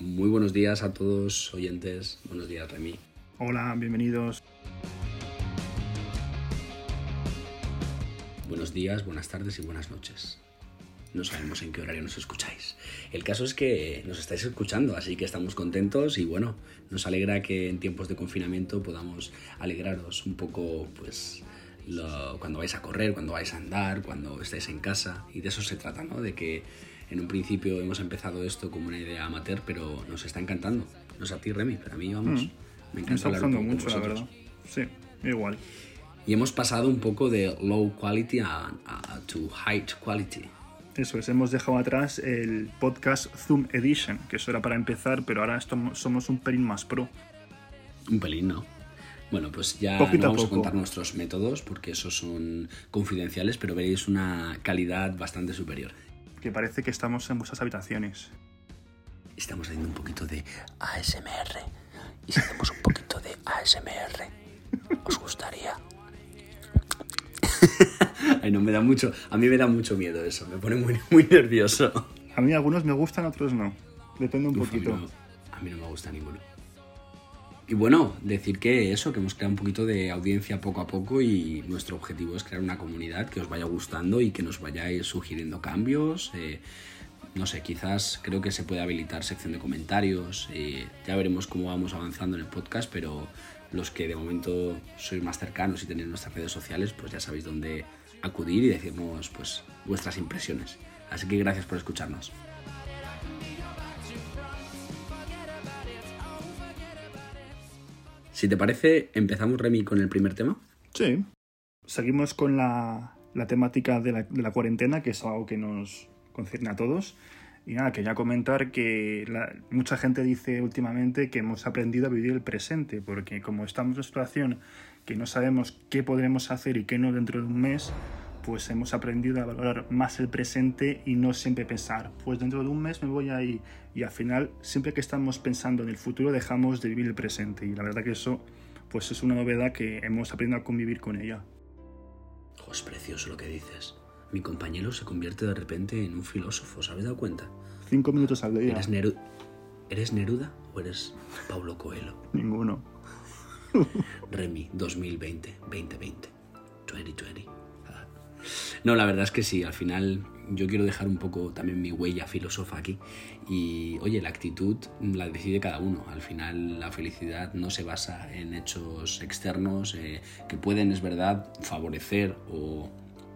Muy buenos días a todos oyentes. Buenos días, Remy. Hola, bienvenidos. Buenos días, buenas tardes y buenas noches. No sabemos en qué horario nos escucháis. El caso es que nos estáis escuchando, así que estamos contentos y bueno, nos alegra que en tiempos de confinamiento podamos alegraros un poco, pues, cuando vais a correr, cuando vais a andar, cuando estáis en casa. Y de eso se trata, ¿no? De que en un principio hemos empezado esto como una idea amateur, pero nos está encantando. No sé a ti, Remy, pero a mí, vamos, mm. me encanta hablar mucho, la verdad. Sí, igual. Y hemos pasado un poco de low quality a, a to high quality. Eso es, hemos dejado atrás el podcast Zoom Edition, que eso era para empezar, pero ahora somos un pelín más pro. Un pelín, ¿no? Bueno, pues ya no vamos a, contar nuestros métodos porque esos son confidenciales, pero veréis una calidad bastante superior que parece que estamos en vuestras habitaciones. Estamos haciendo un poquito de ASMR. Y si hacemos un poquito de ASMR, ¿os gustaría? Ay, no, me da mucho. A mí me da mucho miedo eso, me pone muy, muy nervioso. A mí algunos me gustan, otros no. Depende un poquito. a mí no me gusta ninguno. Y bueno, decir que eso, que hemos creado un poquito de audiencia poco a poco y nuestro objetivo es crear una comunidad que os vaya gustando y que nos vayáis sugiriendo cambios. Eh, no sé, quizás creo que se puede habilitar sección de comentarios. Eh, ya veremos cómo vamos avanzando en el podcast, pero los que de momento sois más cercanos y tenéis nuestras redes sociales, pues ya sabéis dónde acudir y decirnos pues vuestras impresiones. Así que gracias por escucharnos. Si te parece, empezamos, Remy, con el primer tema. Sí. Seguimos con la, temática de la, cuarentena, que es algo que nos concierne a todos. Y nada, quería comentar que mucha gente dice últimamente que hemos aprendido a vivir el presente, porque como estamos en una situación que no sabemos qué podremos hacer y qué no dentro de un mes, pues hemos aprendido a valorar más el presente y no siempre pensar, pues dentro de un mes me voy a ir. Y al final, siempre que estamos pensando en el futuro, dejamos de vivir el presente. Y la verdad que eso pues es una novedad que hemos aprendido a convivir con ella. es precioso lo que dices. Mi compañero se convierte de repente en un filósofo, ¿sabes dado cuenta? Cinco minutos al día. ¿Eres, ¿Eres Neruda o eres Paulo Coelho? Ninguno. Remy 2020, 2020, 2020. No, la verdad es que sí, al final yo quiero dejar un poco también mi huella filósofa aquí. Y oye, la actitud la decide cada uno. Al final la felicidad no se basa en hechos externos eh, que pueden, es verdad, favorecer o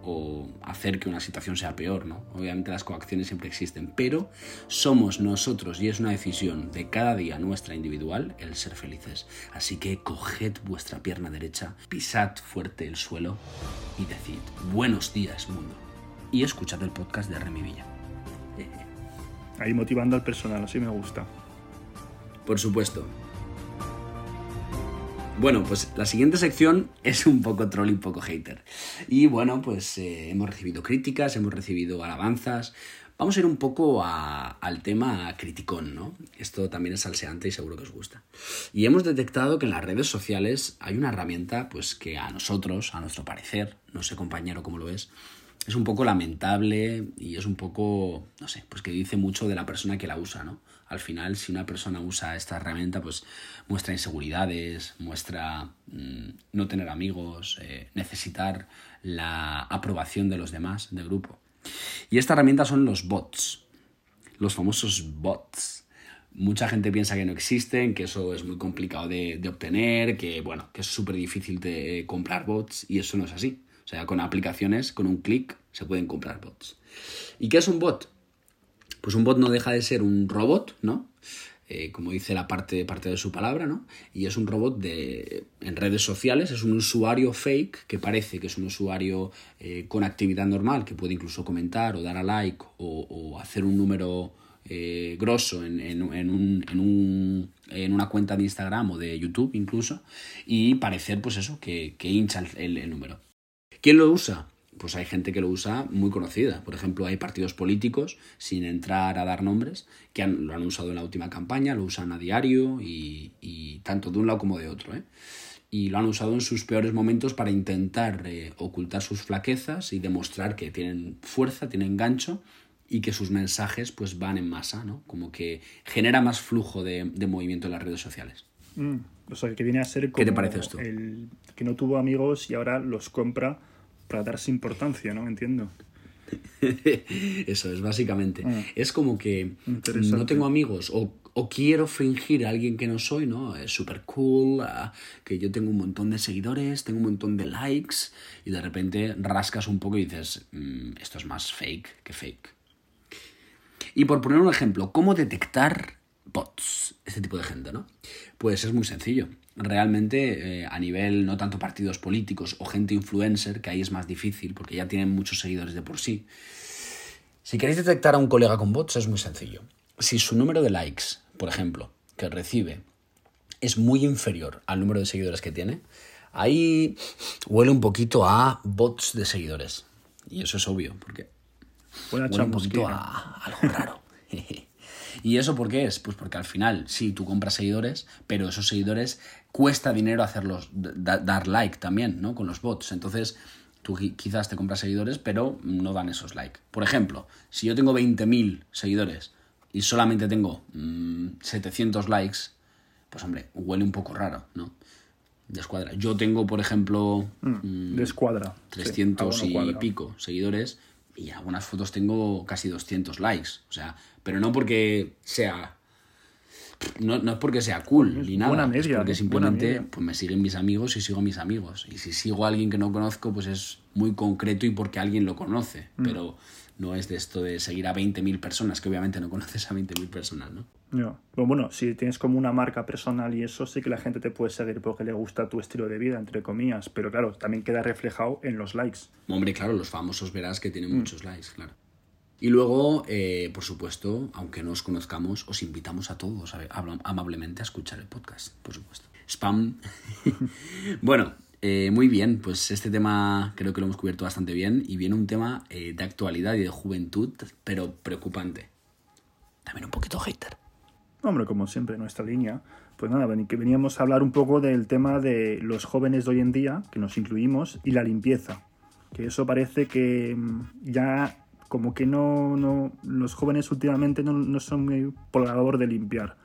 o hacer que una situación sea peor, ¿no? Obviamente las coacciones siempre existen, pero somos nosotros y es una decisión de cada día nuestra individual el ser felices. Así que coged vuestra pierna derecha, pisad fuerte el suelo y decid buenos días mundo. Y escuchad el podcast de Remy Villa. Ahí motivando al personal, así me gusta. Por supuesto. Bueno, pues la siguiente sección es un poco troll y un poco hater. Y bueno, pues eh, hemos recibido críticas, hemos recibido alabanzas. Vamos a ir un poco al tema criticón, ¿no? Esto también es salseante y seguro que os gusta. Y hemos detectado que en las redes sociales hay una herramienta, pues que a nosotros, a nuestro parecer, no sé compañero cómo lo es, es un poco lamentable y es un poco, no sé, pues que dice mucho de la persona que la usa, ¿no? Al final, si una persona usa esta herramienta, pues muestra inseguridades, muestra mm, no tener amigos, eh, necesitar la aprobación de los demás, del grupo. Y esta herramienta son los bots, los famosos bots. Mucha gente piensa que no existen, que eso es muy complicado de, de obtener, que bueno, que es súper difícil de comprar bots y eso no es así. O sea, con aplicaciones, con un clic, se pueden comprar bots. ¿Y qué es un bot? Pues un bot no deja de ser un robot, ¿no? Eh, como dice la parte, parte de su palabra, ¿no? Y es un robot de, en redes sociales, es un usuario fake que parece que es un usuario eh, con actividad normal, que puede incluso comentar o dar a like o, hacer un número eh, grosso en, en, un, en, un, en, una cuenta de Instagram o de YouTube incluso, y parecer pues eso, que, que hincha el, el número. ¿Quién lo usa? Pues hay gente que lo usa muy conocida. Por ejemplo, hay partidos políticos, sin entrar a dar nombres, que lo han usado en la última campaña, lo usan a diario y, tanto de un lado como de otro. ¿eh? Y lo han usado en sus peores momentos para intentar eh, ocultar sus flaquezas y demostrar que tienen fuerza, tienen gancho y que sus mensajes pues van en masa, ¿no? Como que genera más flujo de, de movimiento en las redes sociales. Mm, o sea, que viene a ser como ¿Qué te parece esto? el que no tuvo amigos y ahora los compra para darse importancia, ¿no? Entiendo. Eso es, básicamente. Ah. Es como que no tengo amigos o, o quiero fingir a alguien que no soy, ¿no? Es súper cool, ah, que yo tengo un montón de seguidores, tengo un montón de likes y de repente rascas un poco y dices, "Mm, esto es más fake que fake. Y por poner un ejemplo, ¿cómo detectar bots? Este tipo de gente, ¿no? Pues es muy sencillo. Realmente, eh, a nivel no tanto partidos políticos o gente influencer, que ahí es más difícil porque ya tienen muchos seguidores de por sí. Si queréis detectar a un colega con bots es muy sencillo. Si su número de likes, por ejemplo, que recibe, es muy inferior al número de seguidores que tiene, ahí huele un poquito a bots de seguidores. Y eso es obvio, porque huele un poquito a algo raro. ¿Y eso por qué es? Pues porque al final, sí, tú compras seguidores, pero esos seguidores cuesta dinero hacerlos, da- dar like también, ¿no? Con los bots. Entonces, tú qui- quizás te compras seguidores, pero no dan esos like. Por ejemplo, si yo tengo 20.000 seguidores y solamente tengo mm, 700 likes, pues hombre, huele un poco raro, ¿no? Descuadra. Yo tengo, por ejemplo, Mm, Descuadra. Sí, 300 algo no y cuadra. pico seguidores y en algunas fotos tengo casi 200 likes. O sea, pero no porque sea... No, no es porque sea cool ni nada. buena es media, porque ¿eh? simplemente pues me siguen mis amigos y sigo a mis amigos. Y si sigo a alguien que no conozco, pues es muy concreto y porque alguien lo conoce. Mm. Pero no es de esto de seguir a 20.000 personas, que obviamente no conoces a 20.000 personas, ¿no? Pero bueno, si tienes como una marca personal y eso, sí que la gente te puede seguir porque le gusta tu estilo de vida, entre comillas. Pero claro, también queda reflejado en los likes. Hombre, claro, los famosos verás que Mm. tienen muchos likes, claro. Y luego, eh, por supuesto, aunque no os conozcamos, os invitamos a todos a- amablemente a escuchar el podcast, por supuesto. Spam. bueno, eh, muy bien, pues este tema creo que lo hemos cubierto bastante bien y viene un tema eh, de actualidad y de juventud, pero preocupante. También un poquito hater. Hombre, como siempre, nuestra línea. Pues nada, que veníamos a hablar un poco del tema de los jóvenes de hoy en día, que nos incluimos, y la limpieza. Que eso parece que mm, ya como que no, los jóvenes últimamente no, no son muy por la labor de limpiar.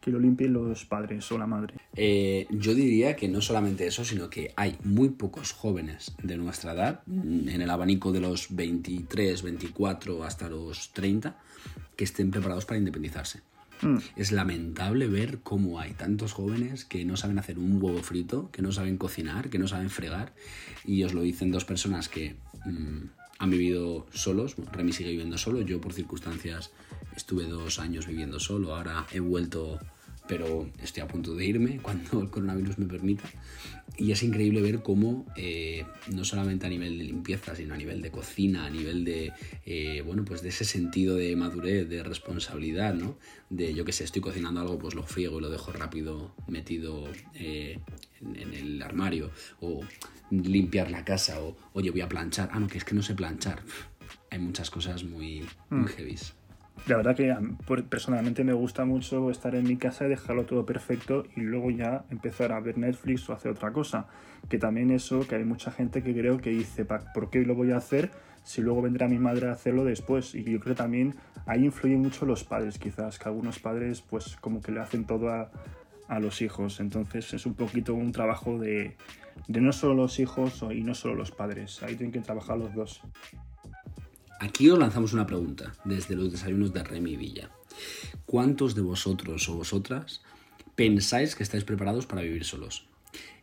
Que lo limpien los padres o la madre. Eh, yo diría que no solamente eso, sino que hay muy pocos jóvenes de nuestra edad, mm, en el abanico de los 23, 24 hasta los 30, que estén preparados para independizarse. Mm. Es lamentable ver cómo hay tantos jóvenes que no saben hacer un huevo frito, que no saben cocinar, que no saben fregar. Y os lo dicen dos personas que mm, han vivido solos. Remy sigue viviendo solo. Yo por circunstancias estuve dos años viviendo solo. Ahora he vuelto, pero estoy a punto de irme cuando el coronavirus me permita. Y es increíble ver cómo, eh, no solamente a nivel de limpieza, sino a nivel de cocina, a nivel de, eh, bueno, pues de ese sentido de madurez, de responsabilidad, ¿no? De, yo que sé, estoy cocinando algo, pues lo friego y lo dejo rápido metido eh, en, en el armario. O limpiar la casa, o, oye, voy a planchar. Ah, no, que es que no sé planchar. Hay muchas cosas muy, muy heavies. La verdad que personalmente me gusta mucho estar en mi casa y dejarlo todo perfecto y luego ya empezar a ver Netflix o hacer otra cosa. Que también eso, que hay mucha gente que creo que dice, "Pa- ¿por qué lo voy a hacer si luego vendrá mi madre a hacerlo después? Y yo creo también ahí influyen mucho los padres quizás, que algunos padres pues como que le hacen todo a, a los hijos. Entonces es un poquito un trabajo de, de no solo los hijos y no solo los padres. Ahí tienen que trabajar los dos. Aquí os lanzamos una pregunta desde los desayunos de Remy Villa. ¿Cuántos de vosotros o vosotras pensáis que estáis preparados para vivir solos?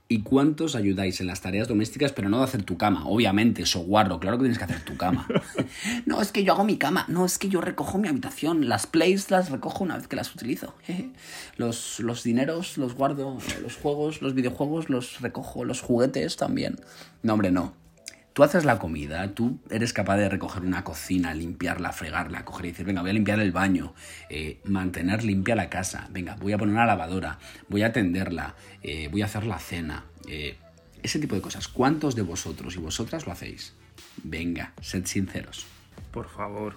¿Y cuántos ayudáis en las tareas domésticas, pero no de hacer tu cama? Obviamente, eso guarro, claro que tienes que hacer tu cama. no, es que yo hago mi cama, no, es que yo recojo mi habitación, las plays las recojo una vez que las utilizo. los, los dineros los guardo, los juegos, los videojuegos los recojo, los juguetes también. No, hombre, no. Tú haces la comida, tú eres capaz de recoger una cocina, limpiarla, fregarla, coger y decir, venga, voy a limpiar el baño, eh, mantener limpia la casa, venga, voy a poner una lavadora, voy a atenderla, eh, voy a hacer la cena. eh, ese tipo de cosas. ¿Cuántos de vosotros y vosotras lo hacéis? Venga, sed sinceros. Por favor.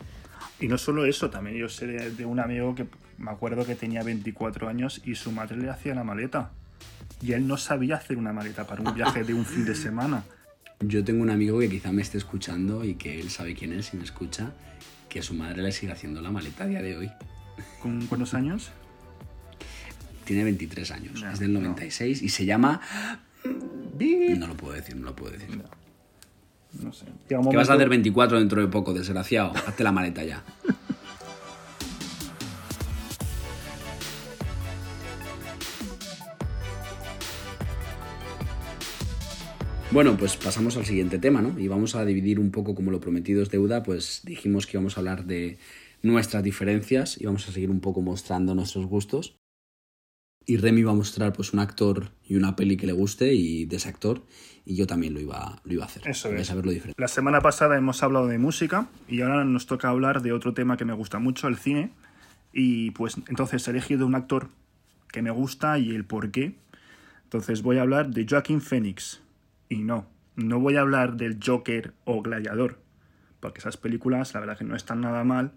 Y no solo eso, también yo sé de, de un amigo que me acuerdo que tenía 24 años y su madre le hacía la maleta. Y él no sabía hacer una maleta para un viaje de un fin de semana. Yo tengo un amigo que quizá me esté escuchando y que él sabe quién es y me escucha, que su madre le sigue haciendo la maleta a día de hoy. ¿Con cuántos años? Tiene 23 años, No, es del no. 96 y se llama... No lo puedo decir, no lo puedo decir. No sé. Que vas a momento- hacer 24 dentro de poco, desgraciado. Hazte la maleta ya. Bueno, pues pasamos al siguiente tema, ¿no? Y vamos a dividir un poco como lo prometido es deuda, pues dijimos que íbamos a hablar de nuestras diferencias y vamos a seguir un poco mostrando nuestros gustos. Y Remy va a mostrar pues un actor y una peli que le guste y de ese actor y yo también lo iba, lo iba a hacer. Eso es. saber lo diferente. La semana pasada hemos hablado de música y ahora nos toca hablar de otro tema que me gusta mucho, el cine. Y pues entonces he elegido un actor que me gusta y el por qué. Entonces voy a hablar de Joaquin Phoenix. Y no, no voy a hablar del Joker o Gladiador, porque esas películas la verdad que no están nada mal,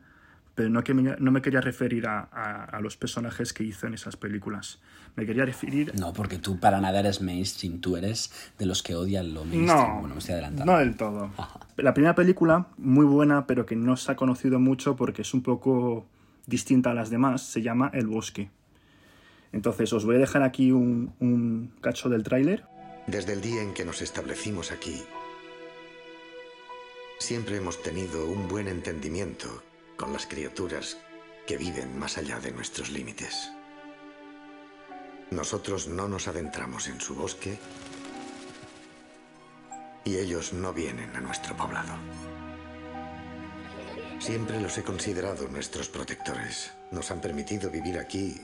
pero no, que me, no me quería referir a, a- a los personajes que hizo en esas películas. Me quería referir No, porque tú para nada eres mainstream, tú eres de los que odian lo mainstream. No, bueno, me estoy adelantando. no del todo. La primera película, muy buena, pero que no se ha conocido mucho porque es un poco distinta a las demás, se llama El Bosque. Entonces os voy a dejar aquí un, un cacho del tráiler. Desde el día en que nos establecimos aquí, siempre hemos tenido un buen entendimiento con las criaturas que viven más allá de nuestros límites. Nosotros no nos adentramos en su bosque y ellos no vienen a nuestro poblado. Siempre los he considerado nuestros protectores. Nos han permitido vivir aquí,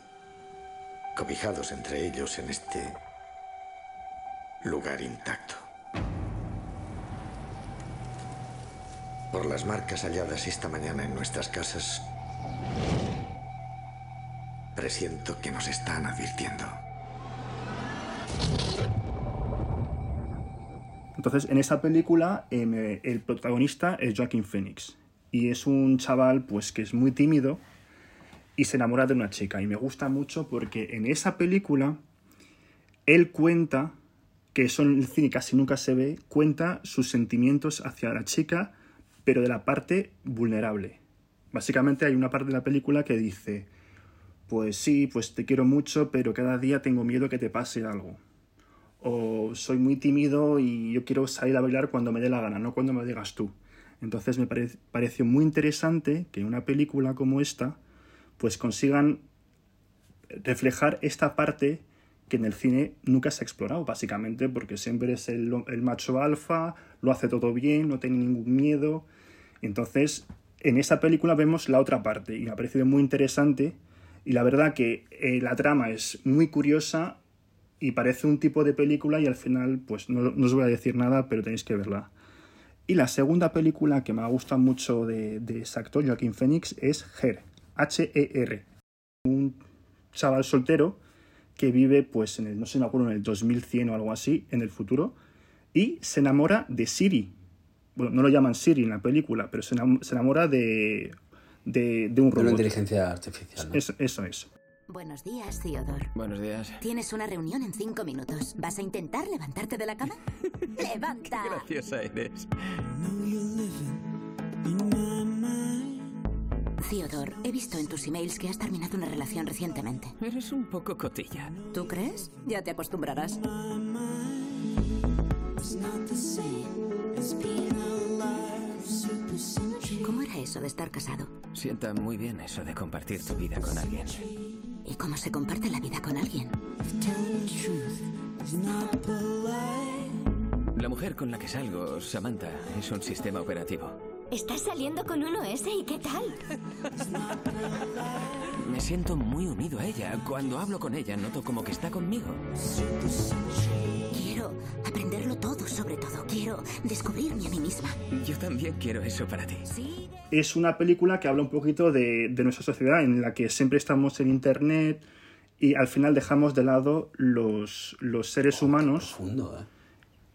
cobijados entre ellos en este lugar intacto. Por las marcas halladas esta mañana en nuestras casas, presiento que nos están advirtiendo. Entonces, en esa película, em, el protagonista es Joaquin Phoenix. Y es un chaval, pues, que es muy tímido y se enamora de una chica. Y me gusta mucho porque en esa película, él cuenta, que eso en el cine casi nunca se ve, cuenta sus sentimientos hacia la chica, pero de la parte vulnerable. Básicamente hay una parte de la película que dice, pues sí, pues te quiero mucho, pero cada día tengo miedo que te pase algo o soy muy tímido y yo quiero salir a bailar cuando me dé la gana, no cuando me digas tú. Entonces me pare- pareció muy interesante que en una película como esta, pues consigan reflejar esta parte que en el cine nunca se ha explorado, básicamente, porque siempre es el, macho alfa, lo hace todo bien, no tiene ningún miedo. Entonces, en esa película vemos la otra parte y me ha parecido muy interesante. Y la verdad que eh, la trama es muy curiosa y parece un tipo de película y al final, pues no, no os voy a decir nada, pero tenéis que verla. Y la segunda película que me gusta mucho de, de ese actor, Joaquin Phoenix, es Her, H-E-R. Un chaval soltero que vive, pues, en el, no sé, me acuerdo, en el 2100 o algo así, en el futuro, y se enamora de Siri. Bueno, no lo llaman Siri en la película, pero se enam- se enamora de, de, de un Una robot. inteligencia artificial, ¿no? Eso, eso es. Buenos días, Theodore. Buenos días. Tienes una reunión en cinco minutos. ¿Vas a intentar levantarte de la cama? ¡Levanta! Graciosa eres. Theodore, he visto en tus emails que has terminado una relación recientemente. Eres un poco cotilla. ¿Tú crees? Ya te acostumbrarás. ¿Cómo era eso de estar casado? Sienta muy bien eso de compartir tu vida con alguien. ¿Y cómo se comparte la vida con alguien? La mujer con la que salgo, Samantha, es un sistema operativo. ¿Estás saliendo con uno ese y qué tal? Me siento muy unido a ella. Cuando hablo con ella, noto como que está conmigo. Quiero aprenderlo todo, sobre todo. Quiero descubrirme a mí misma. Yo también quiero eso para ti. Sí. es una película que habla un poquito de, de nuestra sociedad en la que siempre estamos en internet y al final dejamos de lado los, los seres humanos Profundo, ¿eh?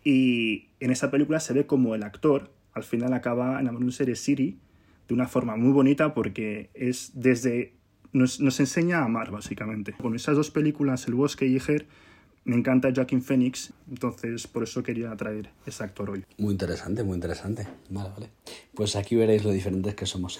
y en esa película se ve como el actor al final acaba enamorándose de Siri de una forma muy bonita porque es desde nos, nos enseña a amar básicamente con esas dos películas El bosque y Her me encanta Joaquin Phoenix, entonces por eso quería traer ese actor hoy. Muy interesante, muy interesante. Vale, vale. Pues aquí veréis lo diferentes que somos.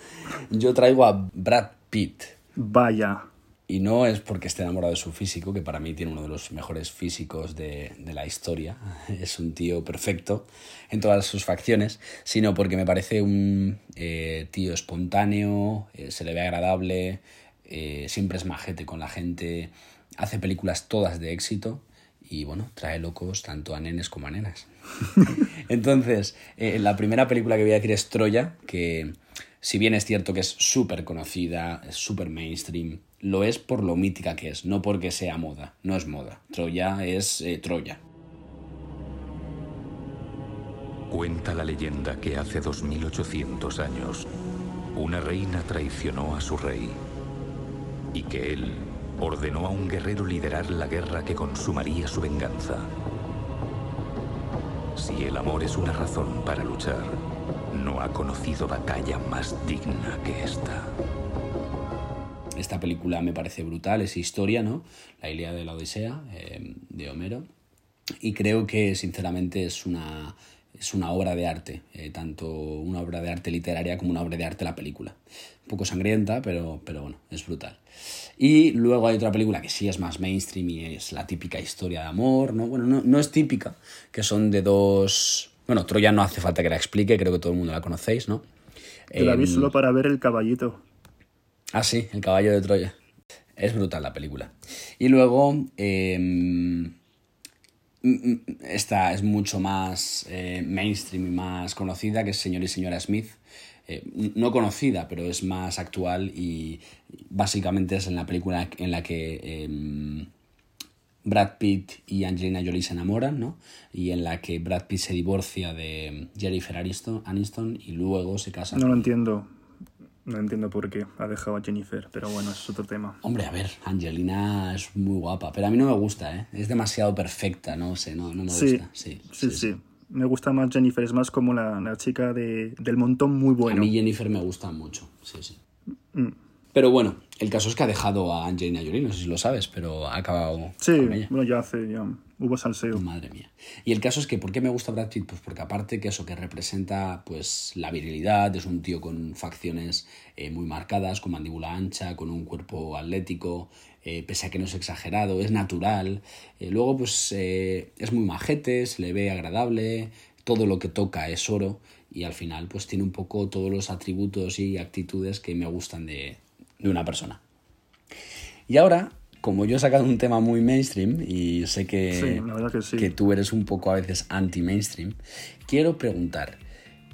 Yo traigo a Brad Pitt. Vaya, Y no es porque esté enamorado de su físico, que para mí tiene uno de los mejores físicos de, de la historia. Es un tío perfecto en todas sus facciones, sino porque me parece un eh, tío espontáneo, eh, se le ve agradable, eh, siempre es majete con la gente, hace películas todas de éxito y bueno, trae locos tanto a nenes como a nenas. Entonces, la primera película que voy a decir es Troya, que si bien es cierto que es súper conocida, es súper mainstream, lo es por lo mítica que es, no porque sea moda, no es moda. Troya es eh, Troya. Cuenta la leyenda que hace 2800 años una reina traicionó a su rey y que él ordenó a un guerrero liderar la guerra que consumaría su venganza. Si el amor es una razón para luchar, no ha conocido batalla más digna que esta. Esta película me parece brutal, es historia, ¿no? La Ilíada de la Odisea, eh, de Homero. Y creo que, sinceramente, es una, es una obra de arte, eh, tanto una obra de arte literaria como una obra de arte la película. Un poco sangrienta, pero, pero bueno, es brutal. Y luego hay otra película que sí es más mainstream y es la típica historia de amor, ¿no? Bueno, no, no es típica, que son de dos... Bueno, Troya no hace falta que la explique, creo que todo el mundo la conocéis, ¿no? Yo la vi Em, solo para ver el caballito. Ah, sí, El caballo de Troya. Es brutal la película. Y luego, eh, esta es mucho más eh, mainstream y más conocida, que es Señor y Señora Smith. Eh, no conocida, pero es más actual y básicamente es en la película en la que eh, Brad Pitt y Angelina Jolie se enamoran, ¿no? Y en la que Brad Pitt se divorcia de Jennifer Aniston, y luego se casa No lo entiendo. No entiendo por qué ha dejado a Jennifer, pero bueno, eso es otro tema. Hombre, a ver, Angelina es muy guapa, pero a mí no me gusta, ¿eh? Es demasiado perfecta, no sé, no, no me Sí, gusta. Sí, sí, sí. Me gusta más Jennifer, es más como la, la chica de, del montón muy bueno. A mí Jennifer me gusta mucho, sí, sí. Mm. Pero bueno, el caso es que ha dejado a Angelina Jolie, no sé si lo sabes, pero ha acabado Sí, con ella. bueno, ya hace, ya hubo salseo. Madre mía. Y el caso es que, ¿por qué me gusta Brad Pitt? Pues porque aparte que eso, que representa pues la virilidad, es un tío con facciones eh, muy marcadas, con mandíbula ancha, con un cuerpo atlético, eh, pese a que no es exagerado, es natural. Eh, luego, pues es muy majete, se le ve agradable, todo lo que toca es oro y al final pues tiene un poco todos los atributos y actitudes que me gustan de, de una persona. Y ahora, como yo he sacado un tema muy mainstream y sé que, Sí, que tú eres un poco a veces anti-mainstream, quiero preguntar,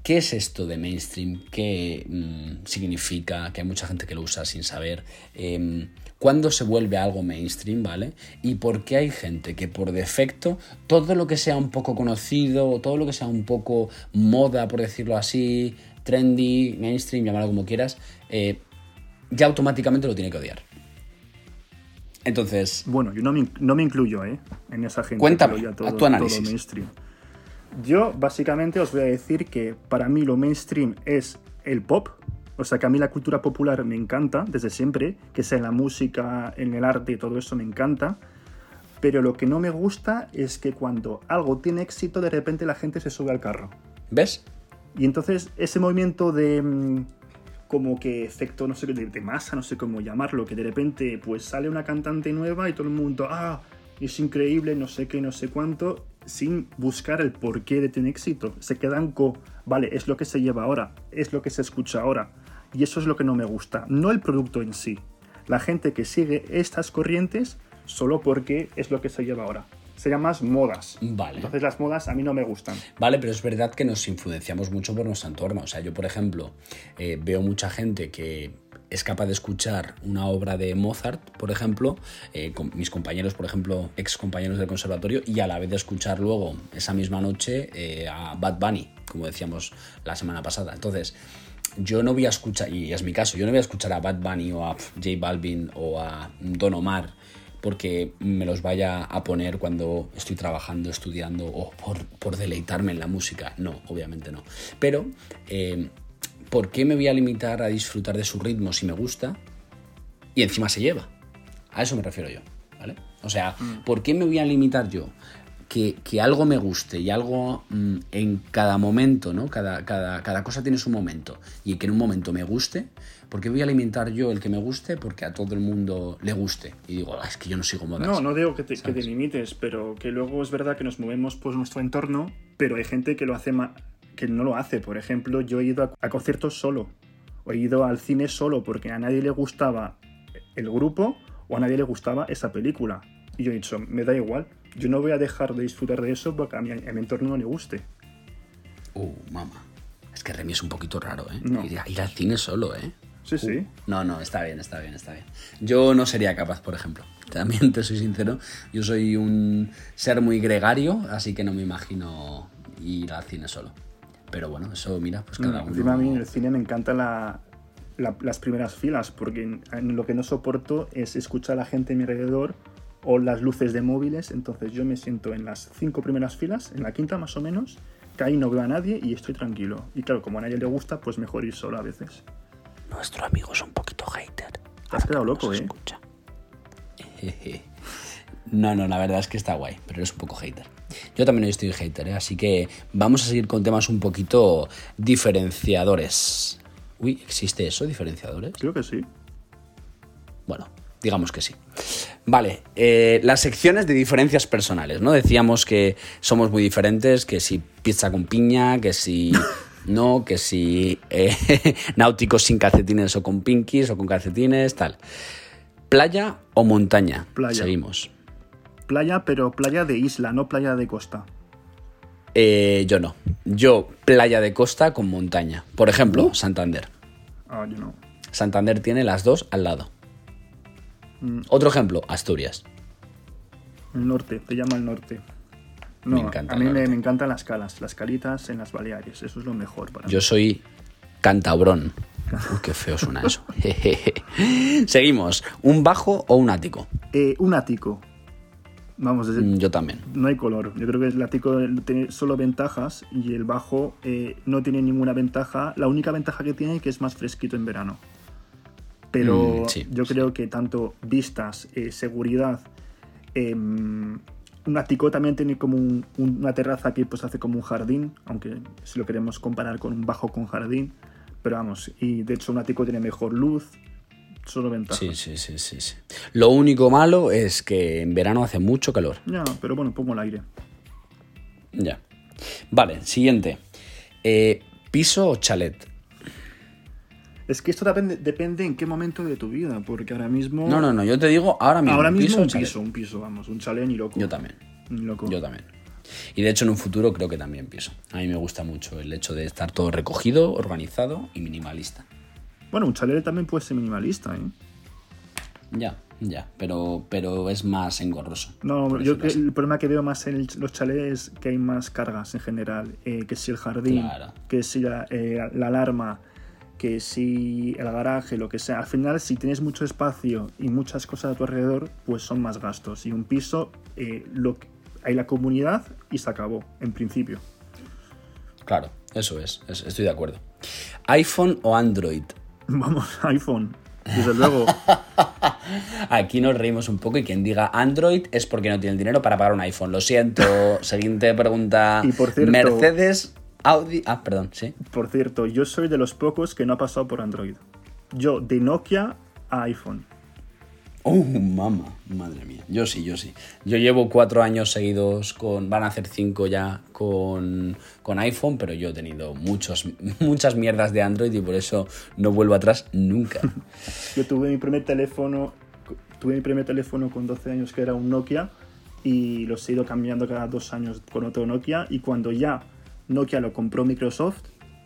¿qué es esto de mainstream? ¿Qué mm, significa? Que hay mucha gente que lo usa sin saber. Em, ¿Cuándo se vuelve algo mainstream, ¿vale? Y por qué hay gente que por defecto, todo lo que sea un poco conocido, todo lo que sea un poco moda, por decirlo así, trendy, mainstream, llámalo como quieras, eh, ya automáticamente lo tiene que odiar. Entonces, Bueno, yo no me, no me incluyo ¿eh? en esa gente. Cuéntame, que odia a tu análisis. todo mainstream. Yo básicamente os voy a decir que para mí lo mainstream es el pop. O sea que a mí la cultura popular me encanta desde siempre, que sea en la música, en el arte, todo eso me encanta. Pero lo que no me gusta es que cuando algo tiene éxito, de repente la gente se sube al carro. ¿ves? Y entonces ese movimiento de mm, como que efecto, no sé, de, de masa, no sé cómo llamarlo, que de repente pues sale una cantante nueva y todo el mundo, ah, es increíble, no sé qué, no sé cuánto, sin buscar el porqué de tener éxito. Se quedan con, vale, es lo que se lleva ahora, es lo que se escucha ahora. Y eso es lo que no me gusta, no el producto en sí. La gente que sigue estas corrientes solo porque es lo que se lleva ahora. Se llaman modas. Vale. Entonces las modas a mí no me gustan. Vale, pero es verdad que nos influenciamos mucho por nuestro entorno. O sea, yo, por ejemplo, eh, veo mucha gente que es capaz de escuchar una obra de Mozart, por ejemplo, eh, con mis compañeros, por ejemplo, ex compañeros del conservatorio, y a la vez de escuchar luego, esa misma noche, eh, a Bad Bunny, como decíamos la semana pasada. Entonces, yo no voy a escuchar, y es mi caso, yo no voy a escuchar a Bad Bunny o a J Balvin o a Don Omar porque me los vaya a poner cuando estoy trabajando, estudiando o por, por deleitarme en la música. No, obviamente no. Pero, eh, ¿por qué me voy a limitar a disfrutar de su ritmo si me gusta y encima se lleva? A eso me refiero yo. ¿vale? O sea, ¿por qué me voy a limitar yo? Que, que algo me guste y algo mm, en cada momento, ¿no? Cada, cada, cada cosa tiene su momento. Y que en un momento me guste, ¿por qué voy a limitar yo el que me guste? Porque a todo el mundo le guste. Y digo, "Ah, es que yo no sigo modas. No, no digo que te, que limites, pero que luego es verdad que nos movemos por nuestro entorno, pero hay gente que lo hace que no lo hace. Por ejemplo, yo he ido a, a conciertos solo, o he ido al cine solo porque a nadie le gustaba el grupo o a nadie le gustaba esa película. Y yo he dicho, me da igual, yo no voy a dejar de disfrutar de eso porque a mi, a mi entorno no le guste. Uh, mamá. Es que Remy es un poquito raro, ¿eh? No. Ir, al cine solo, ¿eh? Sí, sí. No, no, está bien, está bien, está bien. Yo no sería capaz, por ejemplo. También te soy sincero. Yo soy un ser muy gregario, así que no me imagino ir al cine solo. Pero bueno, eso, mira, pues cada uno. Encima a mí en el cine me encantan la- la- las primeras filas, porque en, en lo que no soporto es escuchar a la gente a mi alrededor o las luces de móviles, entonces yo me siento en las cinco primeras filas, en la quinta más o menos, que ahí no veo a nadie y estoy tranquilo. Y claro, como a nadie le gusta, pues mejor ir solo a veces. Nuestro amigo es un poquito hater. Te has quedado loco, ¿eh? escucha. No, no, la verdad es que está guay, pero eres un poco hater. Yo también estoy hater, ¿eh? así que vamos a seguir con temas un poquito diferenciadores. Uy, ¿existe eso, diferenciadores? Creo que sí. Bueno, digamos que sí. Vale, eh, las secciones de diferencias personales, ¿no? Decíamos que somos muy diferentes, que si pizza con piña, que si no, que si eh, náuticos sin calcetines o con pinkies o con calcetines, tal. ¿Playa o montaña? Playa. Seguimos. Playa, pero playa de isla, no playa de costa. Eh, yo no. Yo, playa de costa con montaña. Por ejemplo, Santander. Ah, yo no. Santander tiene las dos al lado. Mm. Otro ejemplo, Asturias. El norte, te llama el norte. No, Me encanta a mí me, encantan las calas, las calitas en las Baleares, eso es lo mejor para Yo soy cantabrón. Uy, qué feo suena eso. Seguimos. ¿Un bajo o un ático? Eh, un ático. Vamos, desde, Mm, Yo también. no hay color. Yo creo que el ático tiene solo ventajas y el bajo eh, no tiene ninguna ventaja. La única ventaja que tiene es que es más fresquito en verano. Pero Mm, sí, yo sí. creo que tanto vistas, eh, seguridad, un ático también tiene como un- un- una terraza que pues hace como un jardín, aunque si lo queremos comparar con un bajo con jardín. Pero vamos, y de hecho un ático tiene mejor luz, solo ventajas. Sí, sí, sí, sí, sí. Lo único malo es que en verano hace mucho calor. Ya, pero bueno, pongo el aire. Ya. Vale, siguiente. Eh, ¿Piso o chalet? Es que esto depende, depende en qué momento de tu vida, porque ahora mismo... No, no, no. Yo te digo ahora mismo. ahora mismo ¿piso un chalet? piso, un piso, vamos, un chalet ni loco. Yo también. Ni loco. Yo también. Y de hecho en un futuro creo que también piso. A mí me gusta mucho el hecho de estar todo recogido, organizado y minimalista. Bueno, un chalet también puede ser minimalista, ¿eh? Ya, ya. Pero, pero es más engorroso. No, yo que- el problema que veo más en el- los chalets es que hay más cargas en general. eh, que si el jardín, Claro. que si la, eh, la alarma, que si el garaje, lo que sea. Al final, si tienes mucho espacio y muchas cosas a tu alrededor, pues son más gastos. Y un piso, eh, lo, que- hay la comunidad y se acabó, en principio. Claro, eso es, es- estoy de acuerdo. ¿iPhone o Android? Vamos, iPhone. Desde luego. Aquí nos reímos un poco y quien diga Android es porque no tiene el dinero para pagar un iPhone. Lo siento. Siguiente pregunta. Y por cierto- Mercedes, Audi. Ah, perdón, sí. Por cierto, yo soy de los pocos que no ha pasado por Android. Yo, de Nokia a iPhone. Oh, mamá, madre mía. Yo sí, yo sí. Yo llevo cuatro años seguidos con. Van a hacer cinco ya con, con iPhone, pero yo he tenido muchos, muchas mierdas de Android y por eso no vuelvo atrás nunca. Yo tuve mi primer teléfono, tuve mi primer teléfono con 12 años que era un Nokia y los he ido cambiando cada dos años con otro Nokia y cuando ya Nokia lo compró Microsoft,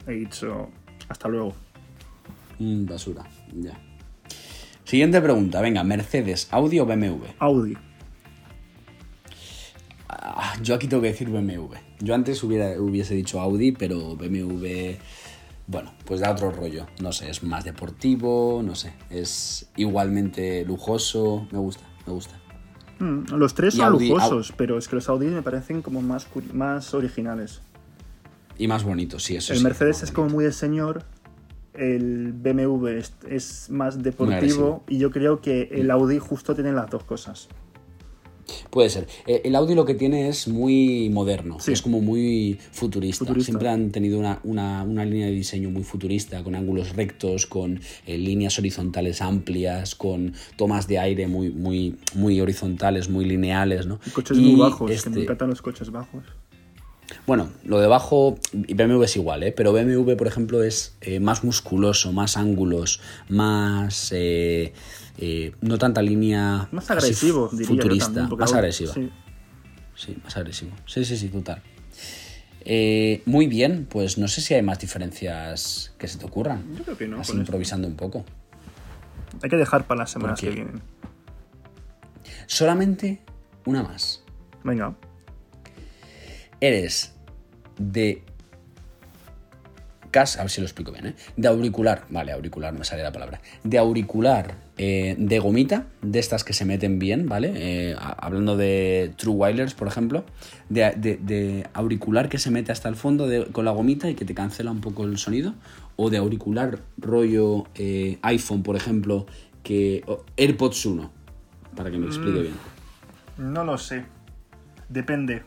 he dicho hasta luego. Mm, basura, ya. Siguiente pregunta, venga, Mercedes, Audi o BMW. Audi. Ah, yo aquí tengo que decir BMW. Yo antes hubiera, hubiese dicho Audi, pero BMW, bueno, pues da otro rollo. No sé, es más deportivo, no sé, es igualmente lujoso. Me gusta, me gusta. Mm, los tres Y son Audi- lujosos, pero es que los Audi me parecen como más, más originales. Y más bonito, sí, eso el sí, Mercedes es como muy de señor, el BMW es, es más deportivo y yo creo que el Audi justo tiene las dos cosas. Puede ser. Eh, El Audi lo que tiene es muy moderno, Sí. es como muy futurista. Futurista. Siempre han tenido una, una- una línea de diseño muy futurista, con ángulos rectos, con eh, líneas horizontales amplias, con tomas de aire muy, muy, muy horizontales, muy lineales, ¿no? Y coches Y muy bajos, que este- me encantan los coches bajos. Bueno, lo de abajo, BMW es igual, ¿eh? pero BMW, por ejemplo, es eh, más musculoso, más ángulos, más... eh, eh, no tanta línea... Más agresivo, diría yo Futurista, también, porque más ahora- agresiva. sí. Sí, más agresivo. Sí, sí, sí, total. Muy bien, pues no sé si hay más diferencias que se te ocurran. Yo creo que no, Así esto. improvisando un poco. Hay que dejar para las semanas ¿Por que vienen. Solamente una más. Venga. Eres de a ver si lo explico bien, ¿eh? De auricular, vale, auricular, no me sale la palabra. De auricular eh, de gomita, de estas que se meten bien, ¿vale? Eh, a- hablando de True Wireless, por ejemplo, de, de- de auricular que se mete hasta el fondo de- con la gomita y que te cancela un poco el sonido, o de auricular rollo eh, iPhone, por ejemplo, que AirPods 1, para que me lo explique bien. No lo sé. Depende.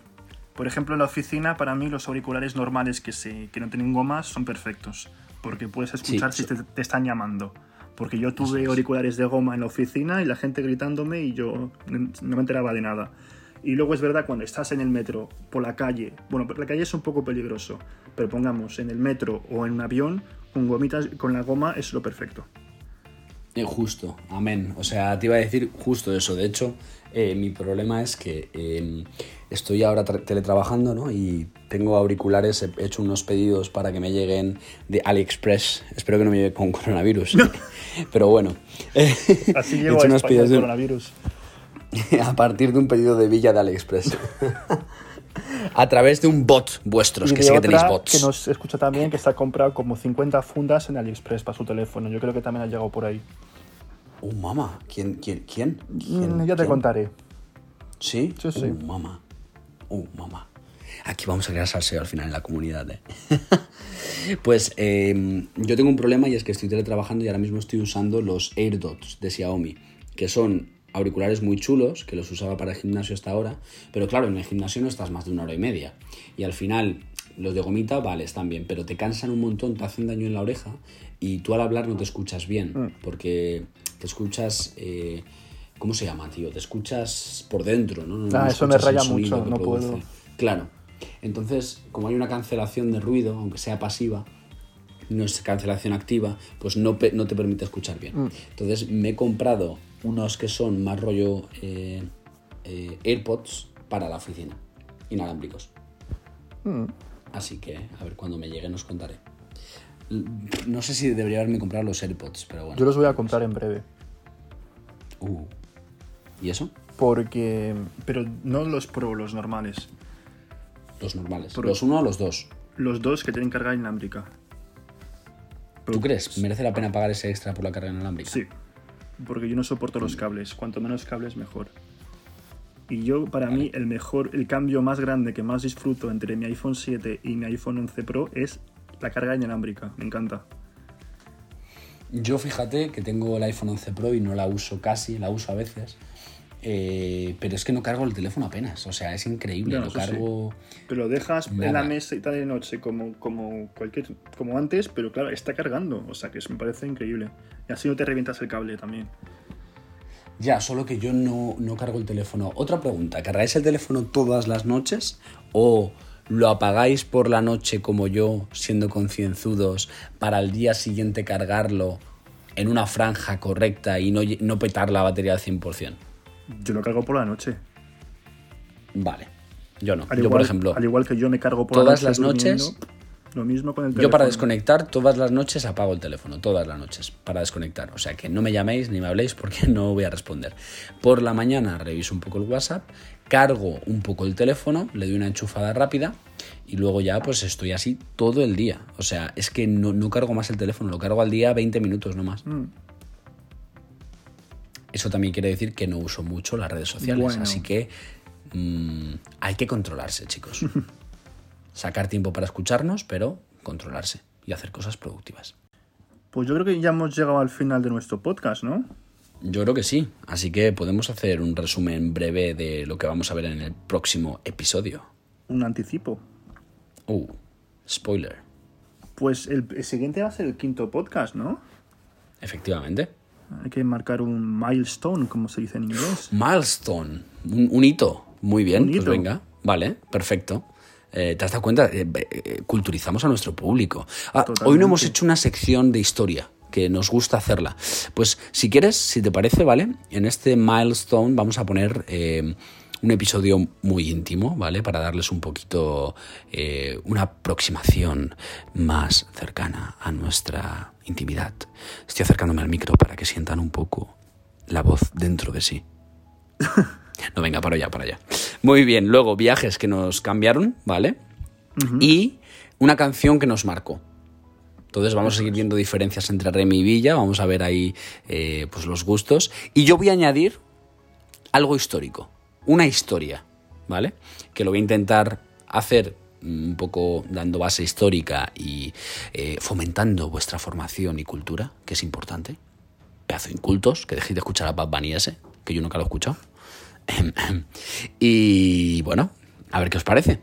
Por ejemplo, en la oficina, para mí los auriculares normales que, se, que no tienen gomas son perfectos. Porque puedes escuchar Sí, si te, te están llamando. Porque yo tuve auriculares de goma en la oficina y la gente gritándome y yo no me enteraba de nada. Y luego es verdad, cuando estás en el metro, por la calle, bueno, por la calle es un poco peligroso, pero pongamos en el metro o en un avión, con gomitas, con la goma es lo perfecto. Eh, justo, amén. O sea, te iba a decir justo eso. De hecho, eh, mi problema es que eh, estoy ahora tra- teletrabajando, ¿no? Y tengo auriculares, he hecho unos pedidos para que me lleguen de AliExpress. Espero que no me llegue con coronavirus. Pero bueno. Así He llegó hecho a unos pedidos el de- coronavirus. a partir de un pedido de Villa de AliExpress. a través de un bot vuestros, Y que sí que tenéis bots. que nos escucha también que está comprado como 50 fundas en AliExpress para su teléfono. Yo creo que también ha llegado por ahí. Oh, mamá. ¿Quién? ¿Quién? ¿Quién? ¿Quién? Mm, ya te ¿Quién? contaré. ¿Sí? Sí, sí. Uh, mamá. Uh, mamá. Aquí vamos a crear salseo al final en la comunidad, ¿eh? pues eh, yo tengo un problema y es que estoy teletrabajando y ahora mismo estoy usando los AirDots de Xiaomi, que son auriculares muy chulos, que los usaba para el gimnasio hasta ahora, pero claro, en el gimnasio no estás más de una hora y media. Y al final, los de gomita, vale, están bien, pero te cansan un montón, te hacen daño en la oreja y tú al hablar no te escuchas bien, porque te escuchas... eh, ¿Cómo se llama, tío? Te escuchas por dentro, ¿no? No- Ah, eso me raya mucho, no produce. puedo. Claro. Entonces, como hay una cancelación de ruido, aunque sea pasiva, no es cancelación activa, pues no, no te permite escuchar bien. Mm. Entonces me he comprado unos que son más rollo eh, eh, AirPods para la oficina, inalámbricos. Mm. Así que, a ver, cuando me lleguen os contaré. No sé si debería haberme comprado los AirPods, pero bueno. Yo los voy a comprar en breve. Uh. ¿Y eso? Porque. Pero no los Pro, los normales. Los normales. ¿Los uno o los dos? Los dos que tienen carga inalámbrica. ¿Tú crees? ¿Merece la pena pagar ese extra por la carga inalámbrica? Sí. Porque yo no soporto los cables. Cuanto menos cables, mejor. Y yo, para mí, el mejor, el cambio más grande que más disfruto entre mi iPhone 7 y mi iPhone 11 Pro es la carga inalámbrica. Me encanta. Yo fíjate que tengo el iPhone 11 Pro y no la uso casi, la uso a veces. Eh, pero es que no cargo el teléfono apenas, o sea, es increíble. Ya, lo sí. cargo. Pero lo dejas en la mesa y tal de noche como, como cualquier como antes, pero claro, está cargando. O sea que eso me parece increíble. Y así no te revientas el cable también. Ya, solo que yo no, no cargo el teléfono. Otra pregunta: ¿cargáis el teléfono todas las noches? ¿O lo apagáis por la noche como yo, siendo concienzudos, para el día siguiente cargarlo en una franja correcta y no, no petar la batería al 100%? Yo lo cargo por la noche. Vale, yo no. Al yo, igual, por ejemplo, al igual que yo me cargo por todas la las noche noches- durmiendo, Lo mismo con el Yo para desconectar todas las noches apago el teléfono, todas las noches, para desconectar. O sea que no me llaméis ni me habléis porque no voy a responder. Por la mañana reviso un poco el WhatsApp, cargo un poco el teléfono, le doy una enchufada rápida y luego ya pues estoy así todo el día. O sea, es que no, no cargo más el teléfono, lo cargo al día 20 minutos no más. Mm. Eso también quiere decir que no uso mucho las redes sociales, Bueno. así que mm, hay que controlarse, chicos. Sacar tiempo para escucharnos, pero controlarse y hacer cosas productivas. Pues yo creo que ya hemos llegado al final de nuestro podcast, ¿no? Yo creo que sí. Así que podemos hacer un resumen breve de lo que vamos a ver en el próximo episodio. Un anticipo. Uh, spoiler. Pues el, el siguiente va a ser el quinto podcast, ¿no? Efectivamente. Hay que marcar un milestone, como se dice en inglés. Milestone. Un, un hito. Muy bien, Un pues hito. venga. Vale, perfecto. Eh, ¿Te has dado cuenta? Eh, eh, culturizamos a nuestro público. Ah, hoy no hemos hecho una sección de historia, que nos gusta hacerla. Pues si quieres, si te parece, ¿vale? En este milestone vamos a poner eh, un episodio muy íntimo, ¿vale? Para darles un poquito eh, una aproximación más cercana a nuestra intimidad. Estoy acercándome al micro para que sientan un poco la voz dentro de sí. No, venga, para allá, para allá. Muy bien, luego viajes que nos cambiaron, ¿vale? Y una canción que nos marcó. Entonces vamos a seguir viendo diferencias entre Remy y Villa, vamos a ver ahí eh, pues los gustos. Y yo voy a añadir algo histórico, una historia, ¿vale? Que lo voy a intentar hacer un poco dando base histórica y eh, fomentando vuestra formación y cultura, que es importante. Pedazo incultos, que dejéis de escuchar a Bad Bunny ese, que yo nunca lo he escuchado. y bueno, a ver qué os parece.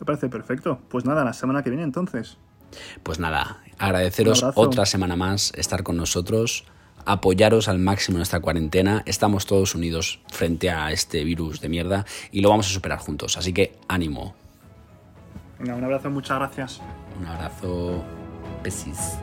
Me parece perfecto. Pues nada, la semana que viene entonces. Pues nada, agradeceros otra semana más estar con nosotros, apoyaros al máximo en esta cuarentena. Estamos todos unidos frente a este virus de mierda y lo vamos a superar juntos. Así que ánimo. Venga, un abrazo, muchas gracias. Un abrazo. Besis.